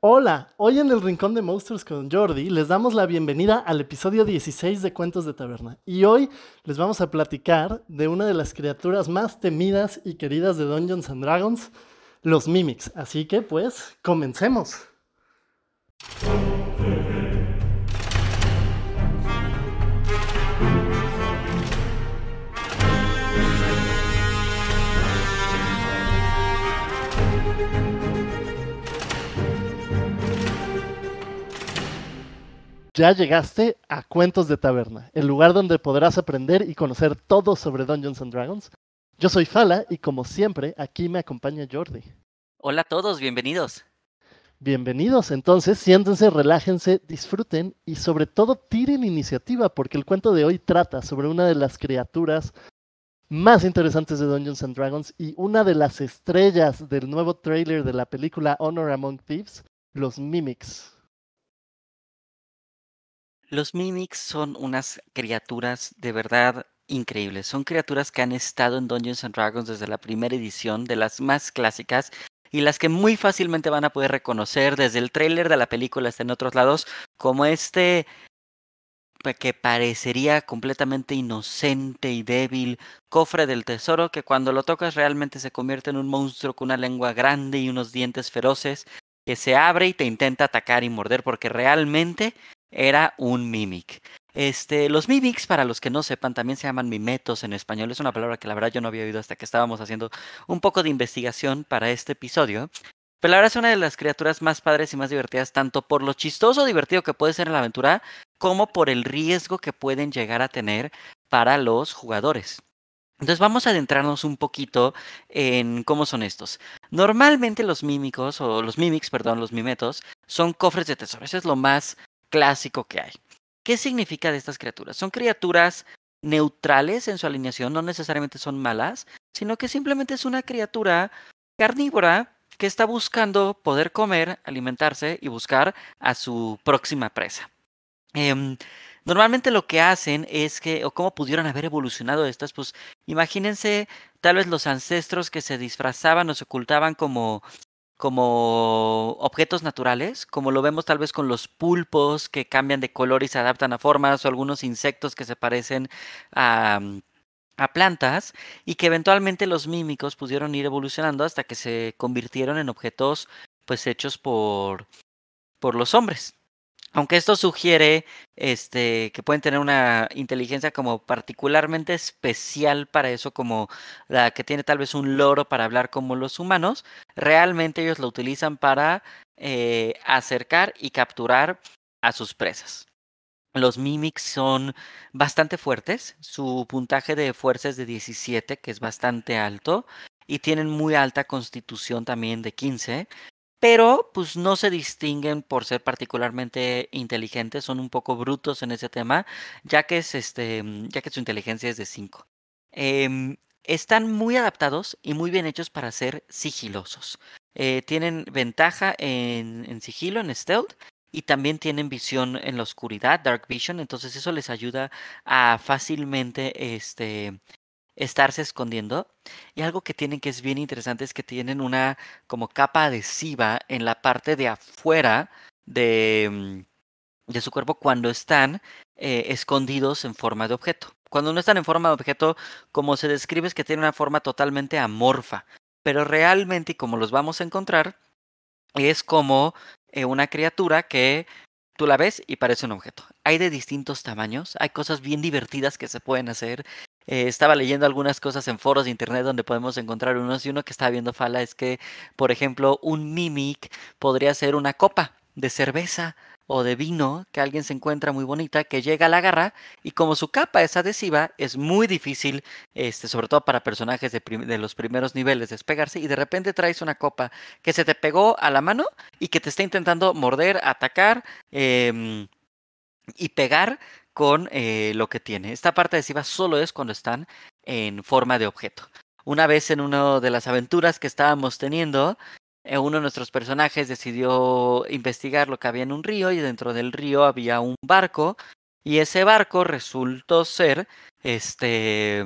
Hola, hoy en el Rincón de Monstruos con Jordi les damos la bienvenida al episodio 16 de Cuentos de Taberna. Y hoy les vamos a platicar de una de las criaturas más temidas y queridas de Dungeons and Dragons, los Mimics. Así que pues, comencemos. Ya llegaste a Cuentos de Taberna, el lugar donde podrás aprender y conocer todo sobre Dungeons and Dragons. Yo soy Fala y como siempre, aquí me acompaña Jordi. Hola a todos, bienvenidos. Bienvenidos, entonces, siéntense, relájense, disfruten y sobre todo tiren iniciativa porque el cuento de hoy trata sobre una de las criaturas más interesantes de Dungeons and Dragons y una de las estrellas del nuevo trailer de la película Honor Among Thieves, los Mimics. Los Mimics son unas criaturas de verdad increíbles. Son criaturas que han estado en Dungeons and Dragons desde la primera edición, de las más clásicas y las que muy fácilmente van a poder reconocer desde el tráiler de la película hasta en otros lados como este que parecería completamente inocente y débil cofre del tesoro que cuando lo tocas realmente se convierte en un monstruo con una lengua grande y unos dientes feroces que se abre y te intenta atacar y morder porque realmente era un mimic. Este, los mimics, para los que no sepan, también se llaman mimetos en español. Es una palabra que la verdad yo no había oído hasta que estábamos haciendo un poco de investigación para este episodio. Pero la verdad es una de las criaturas más padres y más divertidas, tanto por lo chistoso o divertido que puede ser en la aventura, como por el riesgo que pueden llegar a tener para los jugadores. Entonces vamos a adentrarnos un poquito en cómo son estos. Normalmente los mímicos, o los mimics, perdón, los mimetos, son cofres de tesoro. Eso es lo más clásico que hay. ¿Qué significa de estas criaturas? Son criaturas neutrales en su alineación, no necesariamente son malas, sino que simplemente es una criatura carnívora que está buscando poder comer, alimentarse y buscar a su próxima presa. Em, normalmente lo que hacen es que, o cómo pudieron haber evolucionado estas, pues imagínense tal vez los ancestros que se disfrazaban o se ocultaban como como objetos naturales, como lo vemos tal vez con los pulpos que cambian de color y se adaptan a formas, o algunos insectos que se parecen a, mm, plantas, y que eventualmente los mímicos pudieron ir evolucionando hasta que se convirtieron en objetos pues hechos por, por los hombres. Aunque esto sugiere este, que pueden tener una inteligencia como particularmente especial para eso, como la que tiene tal vez un loro para hablar como los humanos, realmente ellos lo utilizan para eh, acercar y capturar a sus presas. Los mimics son bastante fuertes, su puntaje de fuerza es de 17, que es bastante alto, y tienen muy alta constitución también de 15, pero pues no se distinguen por ser particularmente inteligentes, son un poco brutos en ese tema, ya que, es este, mm, ya que su inteligencia es de 5. Em, están muy adaptados y muy bien hechos para ser sigilosos. Eh, tienen ventaja en, en sigilo, en stealth, y también tienen visión en la oscuridad, dark vision, entonces eso les ayuda a fácilmente este, estarse escondiendo. Y algo que tienen que es bien interesante es que tienen una como capa adhesiva en la parte de afuera de, mm, de su cuerpo cuando están eh, escondidos en forma de objeto. Cuando no están en forma de objeto, como se describe es que tienen una forma totalmente amorfa. Pero realmente, y como los vamos a encontrar, es como eh, una criatura que tú la ves y parece un objeto. Hay de distintos tamaños, hay cosas bien divertidas que se pueden hacer. Eh, estaba leyendo algunas cosas en foros de internet donde podemos encontrar unos y uno que estaba viendo Fala es que, por ejemplo, un mimic podría ser una copa de cerveza o de vino que alguien se encuentra muy bonita, que llega a la garra y como su capa es adhesiva, es muy difícil, este, sobre todo para personajes de, los primeros niveles, despegarse y de repente traes una copa que se te pegó a la mano y que te está intentando morder, atacar eh, y pegar con eh, lo que tiene. Esta parte adhesiva solo es cuando están en forma de objeto. Una vez en una de las aventuras que estábamos teniendo, eh, uno de nuestros personajes decidió investigar lo que había en un río y dentro del río había un barco y ese barco resultó ser este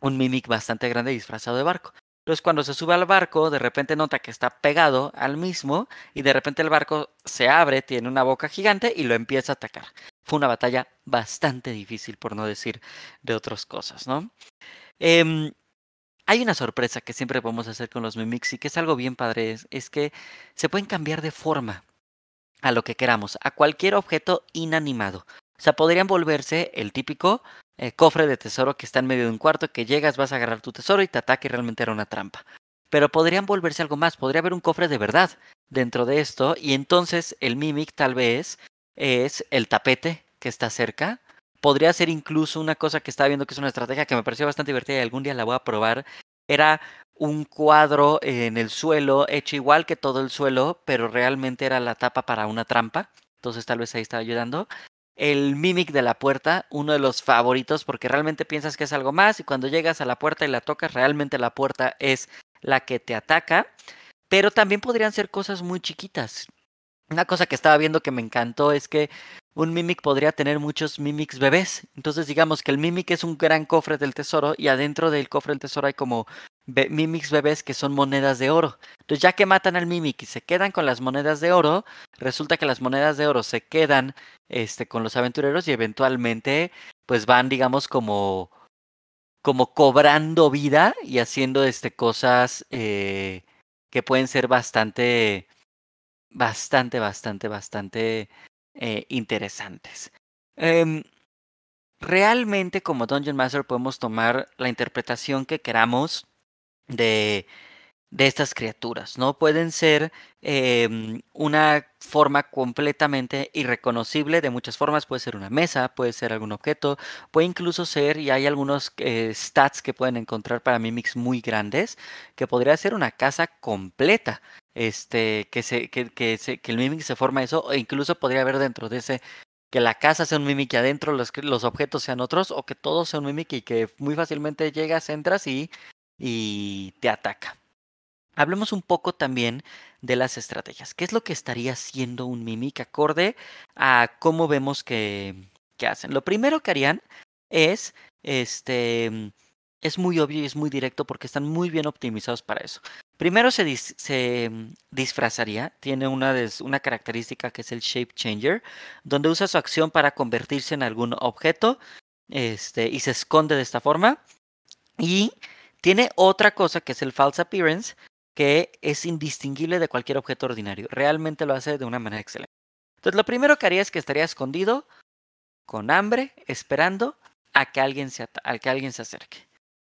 un mimic bastante grande disfrazado de barco. Entonces cuando se sube al barco, de repente nota que está pegado al mismo y de repente el barco se abre, tiene una boca gigante y lo empieza a atacar. Fue una batalla bastante difícil, por no decir de otras cosas, ¿no? Em, hay una sorpresa que siempre podemos hacer con los mimics y que es algo bien padre, es, que se pueden cambiar de forma a lo que queramos, a cualquier objeto inanimado. O sea, podrían volverse el típico eh, cofre de tesoro que está en medio de un cuarto, que llegas, vas a agarrar tu tesoro y te ataque y realmente era una trampa. Pero podrían volverse algo más, podría haber un cofre de verdad dentro de esto y entonces el mimic tal vez es el tapete que está cerca podría ser incluso una cosa que estaba viendo que es una estrategia que me pareció bastante divertida y algún día la voy a probar. Era un cuadro en el suelo, hecho igual que todo el suelo, pero realmente era la tapa para una trampa. Entonces tal vez ahí estaba ayudando. El mimic de la puerta, uno de los favoritos, porque realmente piensas que es algo más y cuando llegas a la puerta y la tocas, realmente la puerta es la que te ataca. Pero también podrían ser cosas muy chiquitas. Una cosa que estaba viendo que me encantó es que un Mimic podría tener muchos Mimics bebés. Entonces digamos que el Mimic es un gran cofre del tesoro y adentro del cofre del tesoro hay como Mimics bebés que son monedas de oro. Entonces ya que matan al Mimic y se quedan con las monedas de oro, resulta que las monedas de oro se quedan este, con los aventureros y eventualmente pues van digamos como como cobrando vida y haciendo este cosas eh, que pueden ser bastante bastante bastante bastante eh, interesantes. Em, realmente como Dungeon Master podemos tomar la interpretación que queramos de, de estas criaturas, ¿no? Pueden ser em, una forma completamente irreconocible de muchas formas, puede ser una mesa, puede ser algún objeto, puede incluso ser, y hay algunos eh, stats que pueden encontrar para mimics muy grandes, que podría ser una casa completa este, que, se, que, que, se, que el mimic se forma eso, o incluso podría haber dentro de ese que la casa sea un mimic y adentro los, los objetos sean otros, o que todo sea un mimic y que muy fácilmente llegas, entras y, y te ataca. Hablemos un poco también de las estrategias. ¿Qué es lo que estaría haciendo un mimic acorde a cómo vemos que, que hacen? Lo primero que harían es este es muy obvio y es muy directo porque están muy bien optimizados para eso. Primero se, se mm, disfrazaría, tiene una, una característica que es el Shape Changer, donde usa su acción para convertirse en algún objeto este, y se esconde de esta forma. Y tiene otra cosa que es el False Appearance, que es indistinguible de cualquier objeto ordinario. Realmente lo hace de una manera excelente. Entonces lo primero que haría es que estaría escondido, con hambre, esperando a que alguien se, a que alguien se acerque.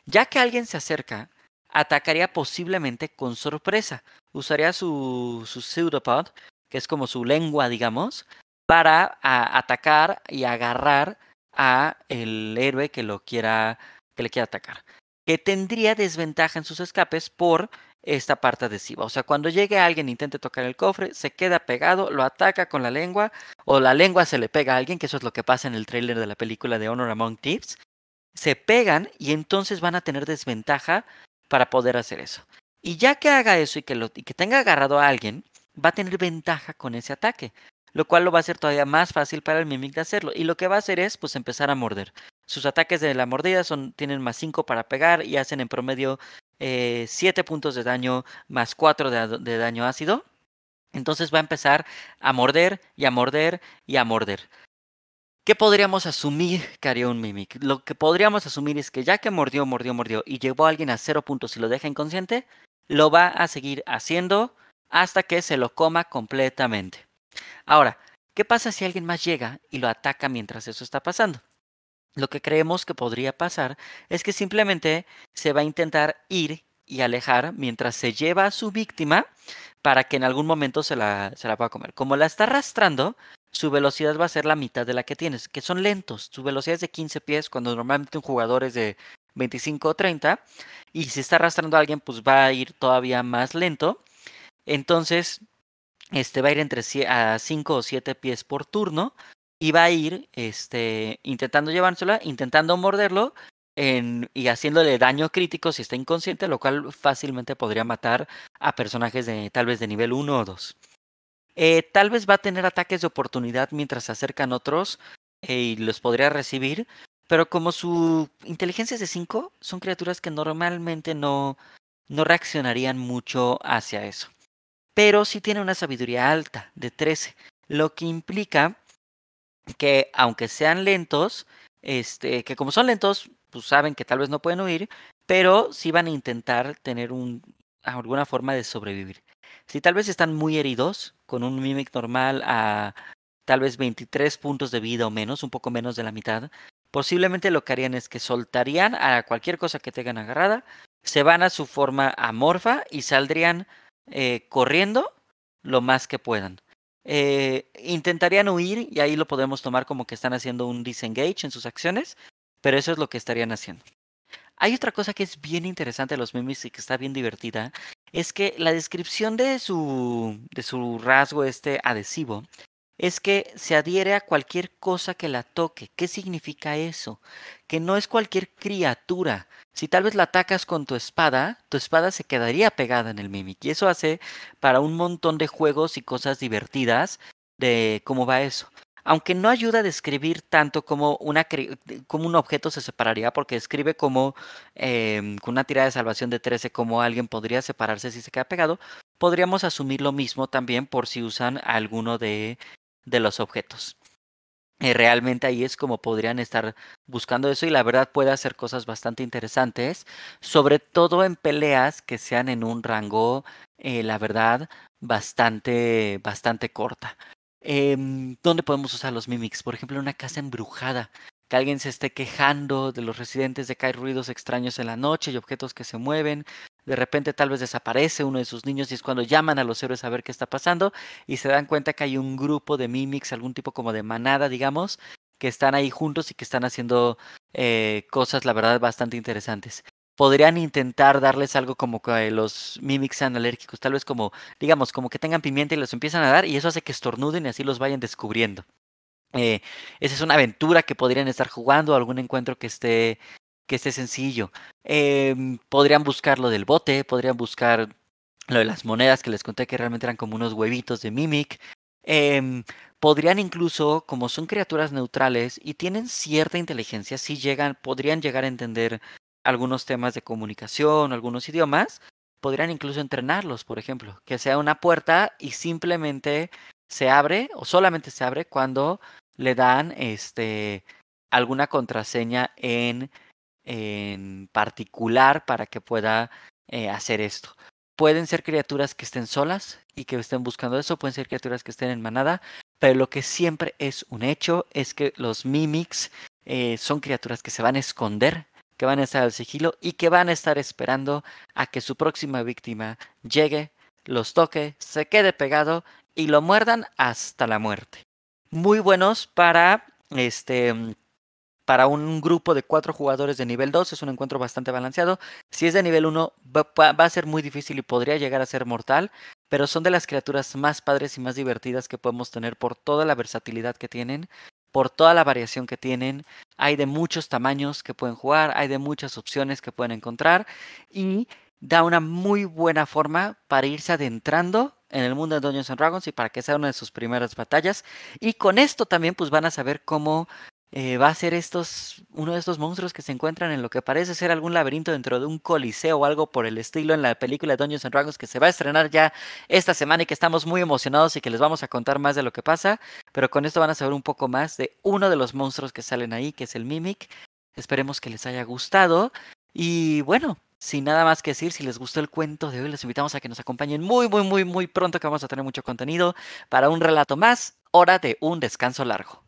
Ya que alguien se acerca, atacaría posiblemente con sorpresa. Usaría su, su pseudopod, que es como su lengua, digamos, para atacar y agarrar a el héroe que lo quiera que le quiera atacar. Que tendría desventaja en sus escapes por esta parte adhesiva. O sea, cuando llegue alguien e intente tocar el cofre, se queda pegado, lo ataca con la lengua, o la lengua se le pega a alguien, que eso es lo que pasa en el tráiler de la película de Honor Among Thieves. Se pegan y entonces van a tener desventaja para poder hacer eso. Y ya que haga eso y que, lo, que tenga agarrado a alguien, va a tener ventaja con ese ataque, lo cual lo va a hacer todavía más fácil para el Mimic de hacerlo. Y lo que va a hacer es pues empezar a morder. Sus ataques de la mordida son, tienen más 5 para pegar y hacen en promedio 7 eh, puntos de daño más 4 de, de daño ácido. Entonces va a empezar a morder y a morder y a morder. ¿Qué podríamos asumir que haría un Mimic? Lo que podríamos asumir es que ya que mordió, mordió, mordió y llevó a alguien a cero puntos y lo deja inconsciente, lo va a seguir haciendo hasta que se lo coma completamente. Ahora, ¿qué pasa si alguien más llega y lo ataca mientras eso está pasando? Lo que creemos que podría pasar es que simplemente se va a intentar ir y alejar mientras se lleva a su víctima para que en algún momento se la, se la pueda comer. Como la está arrastrando, su velocidad va a ser la mitad de la que tienes, que son lentos. Su velocidad es de 15 pies, cuando normalmente un jugador es de 25 o 30. Y si está arrastrando a alguien, pues va a ir todavía más lento. Entonces, este va a ir entre a 5 o 7 pies por turno. Va a ir este, intentando llevársela, intentando morderlo y haciéndole daño crítico si está inconsciente, lo cual fácilmente podría matar a personajes de tal vez de nivel 1 o 2. Eh, tal vez va a tener ataques de oportunidad mientras se acercan otros eh, y los podría recibir, pero como su inteligencia es de 5, son criaturas que normalmente no, no reaccionarían mucho hacia eso. Pero sí tiene una sabiduría alta, de 13, lo que implica que aunque sean lentos, este, que como son lentos, pues saben que tal vez no pueden huir, pero sí van a intentar tener un, alguna forma de sobrevivir. Si tal vez están muy heridos, con un Mimic normal a tal vez 23 puntos de vida o menos, un poco menos de la mitad, posiblemente lo que harían es que soltarían a cualquier cosa que tengan agarrada, se van a su forma amorfa y saldrían eh, corriendo lo más que puedan. Eh, intentarían huir y ahí lo podemos tomar como que están haciendo un disengage en sus acciones, pero eso es lo que estarían haciendo. Hay otra cosa que es bien interesante de los memes y que está bien divertida, es que la descripción de su, de su rasgo este adhesivo es que se adhiere a cualquier cosa que la toque. ¿Qué significa eso? Que no es cualquier criatura. Si tal vez la atacas con tu espada, tu espada se quedaría pegada en el Mimic. Y eso hace para un montón de juegos y cosas divertidas de cómo va eso. Aunque no ayuda a describir tanto como, un objeto se separaría, porque describe como em, con una tirada de salvación de 13 como alguien podría separarse si se queda pegado, podríamos asumir lo mismo también por si usan alguno de de los objetos. Eh, realmente ahí es como podrían estar buscando eso y la verdad puede hacer cosas bastante interesantes, sobre todo en peleas que sean en un rango, eh, la verdad, bastante, bastante corta. Em, ¿Dónde podemos usar los mimics? Por ejemplo, en una casa embrujada que alguien se esté quejando de los residentes de que hay ruidos extraños en la noche y objetos que se mueven. De repente tal vez desaparece uno de sus niños y es cuando llaman a los héroes a ver qué está pasando y se dan cuenta que hay un grupo de mimics, algún tipo como de manada, digamos, que están ahí juntos y que están haciendo eh, cosas, la verdad, bastante interesantes. Podrían intentar darles algo como que los mimics sean alérgicos, tal vez como, digamos, como que tengan pimienta y los empiezan a dar y eso hace que estornuden y así los vayan descubriendo. Eh, esa es una aventura que podrían estar jugando, algún encuentro que esté, que esté sencillo. Em, podrían buscar lo del bote, podrían buscar lo de las monedas que les conté que realmente eran como unos huevitos de Mimic. Em, podrían incluso, como son criaturas neutrales y tienen cierta inteligencia, si llegan, podrían llegar a entender algunos temas de comunicación, algunos idiomas, podrían incluso entrenarlos, por ejemplo, que sea una puerta y simplemente se abre o solamente se abre cuando le dan este, alguna contraseña en, en particular para que pueda eh, hacer esto. Pueden ser criaturas que estén solas y que estén buscando eso, pueden ser criaturas que estén en manada, pero lo que siempre es un hecho es que los mimics eh, son criaturas que se van a esconder, que van a estar al sigilo y que van a estar esperando a que su próxima víctima llegue, los toque, se quede pegado y lo muerdan hasta la muerte muy buenos para este para un grupo de cuatro jugadores de nivel 2 es un encuentro bastante balanceado. Si es de nivel 1 va, a ser muy difícil y podría llegar a ser mortal, pero son de las criaturas más padres y más divertidas que podemos tener por toda la versatilidad que tienen, por toda la variación que tienen. Hay de muchos tamaños que pueden jugar, hay de muchas opciones que pueden encontrar y da una muy buena forma para irse adentrando en el mundo de Dungeons and Dragons y para que sea una de sus primeras batallas. Y con esto también pues van a saber cómo eh, va a ser estos, uno de estos monstruos que se encuentran en lo que parece ser algún laberinto dentro de un coliseo o algo por el estilo en la película Dungeons and Dragons que se va a estrenar ya esta semana y que estamos muy emocionados y que les vamos a contar más de lo que pasa. Pero con esto van a saber un poco más de uno de los monstruos que salen ahí, que es el Mimic. Esperemos que les haya gustado. Y bueno, sin nada más que decir, si les gustó el cuento de hoy, les invitamos a que nos acompañen muy, muy, muy, muy pronto que vamos a tener mucho contenido para un relato más, hora de un descanso largo.